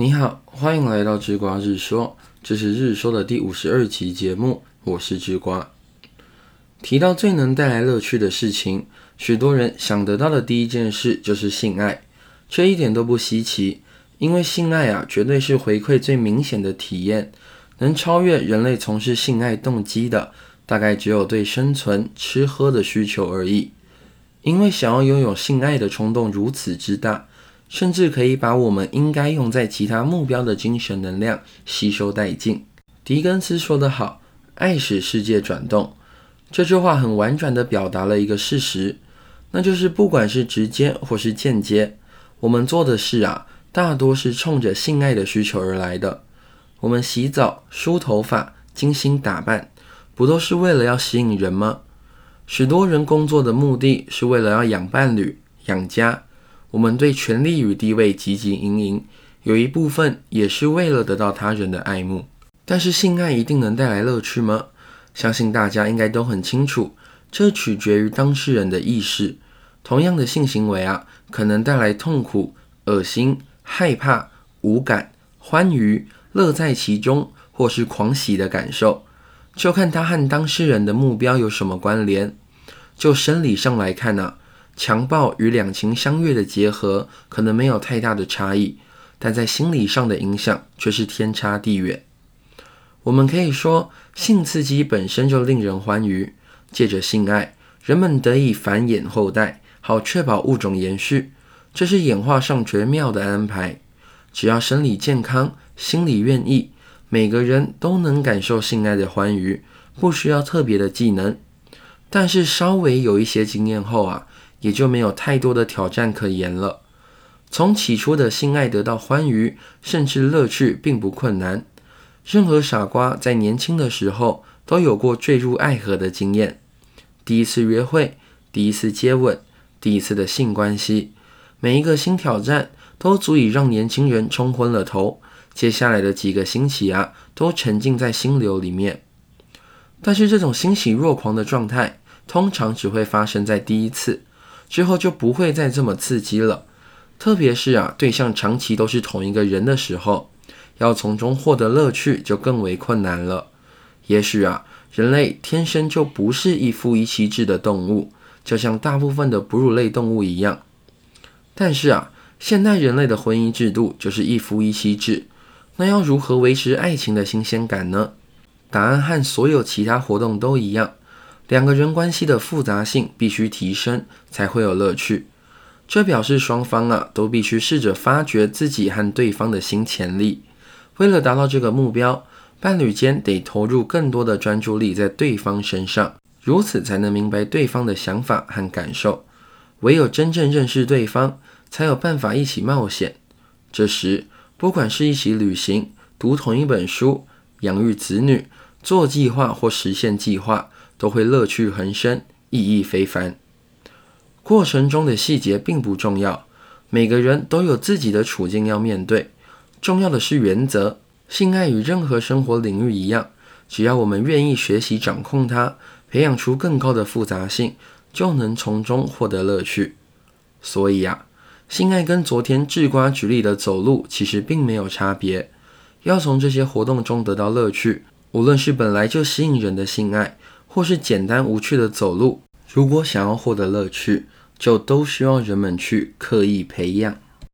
你好，欢迎来到智瓜日说，这是日说的第五十二集节目，我是智瓜。提到最能带来乐趣的事情，许多人想得到的第一件事就是性爱，这一点都不稀奇，因为性爱啊，绝对是回馈最明显的体验，能超越人类从事性爱动机的，大概只有对生存、吃喝的需求而已。因为想要拥有性爱的冲动如此之大，甚至可以把我们应该用在其他目标的精神能量吸收殆尽。狄更斯说得好：“爱使世界转动。”这句话很婉转地表达了一个事实，那就是不管是直接或是间接，我们做的事啊，大多是冲着性爱的需求而来的。我们洗澡、梳头发、精心打扮，不都是为了要吸引人吗？许多人工作的目的是为了要养伴侣、养家。我们对权力与地位汲汲营营，有一部分也是为了得到他人的爱慕。但是性爱一定能带来乐趣吗？相信大家应该都很清楚，这取决于当事人的意识。同样的性行为啊，可能带来痛苦、恶心、害怕、无感、欢愉、乐在其中，或是狂喜的感受，就看他和当事人的目标有什么关联。就生理上来看呢，强暴与两情相悦的结合可能没有太大的差异，但在心理上的影响却是天差地远。我们可以说，性刺激本身就令人欢愉。借着性爱，人们得以繁衍后代，好确保物种延续，这是演化上绝妙的安排。只要生理健康，心理愿意，每个人都能感受性爱的欢愉，不需要特别的技能。但是稍微有一些经验后啊，也就没有太多的挑战可言了。从起初的性爱得到欢愉，甚至乐趣，并不困难。任何傻瓜在年轻的时候都有过坠入爱河的经验。第一次约会，第一次接吻，第一次的性关系，每一个新挑战都足以让年轻人冲昏了头。接下来的几个星期啊，都沉浸在心流里面。但是这种欣喜若狂的状态，通常只会发生在第一次，之后就不会再这么刺激了。特别是啊，对象长期都是同一个人的时候。要从中获得乐趣就更为困难了。也许啊，人类天生就不是一夫一妻制的动物，就像大部分的哺乳类动物一样。但是啊，现代人类的婚姻制度就是一夫一妻制，那要如何维持爱情的新鲜感呢？答案和所有其他活动都一样，两个人关系的复杂性必须提升，才会有乐趣。这表示双方啊，都必须试着发掘自己和对方的新潜力。为了达到这个目标，伴侣间得投入更多的专注力在对方身上，如此才能明白对方的想法和感受。唯有真正认识对方，才有办法一起冒险。这时，不管是一起旅行、读同一本书、养育子女、做计划或实现计划，都会乐趣横生、意义非凡。过程中的细节并不重要，每个人都有自己的处境要面对。重要的是原则。性爱与任何生活领域一样，只要我们愿意学习掌控它，培养出更高的复杂性，就能从中获得乐趣。所以啊，性爱跟昨天智瓜举例的走路其实并没有差别。要从这些活动中得到乐趣，无论是本来就吸引人的性爱，或是简单无趣的走路，如果想要获得乐趣，就都需要人们去刻意培养。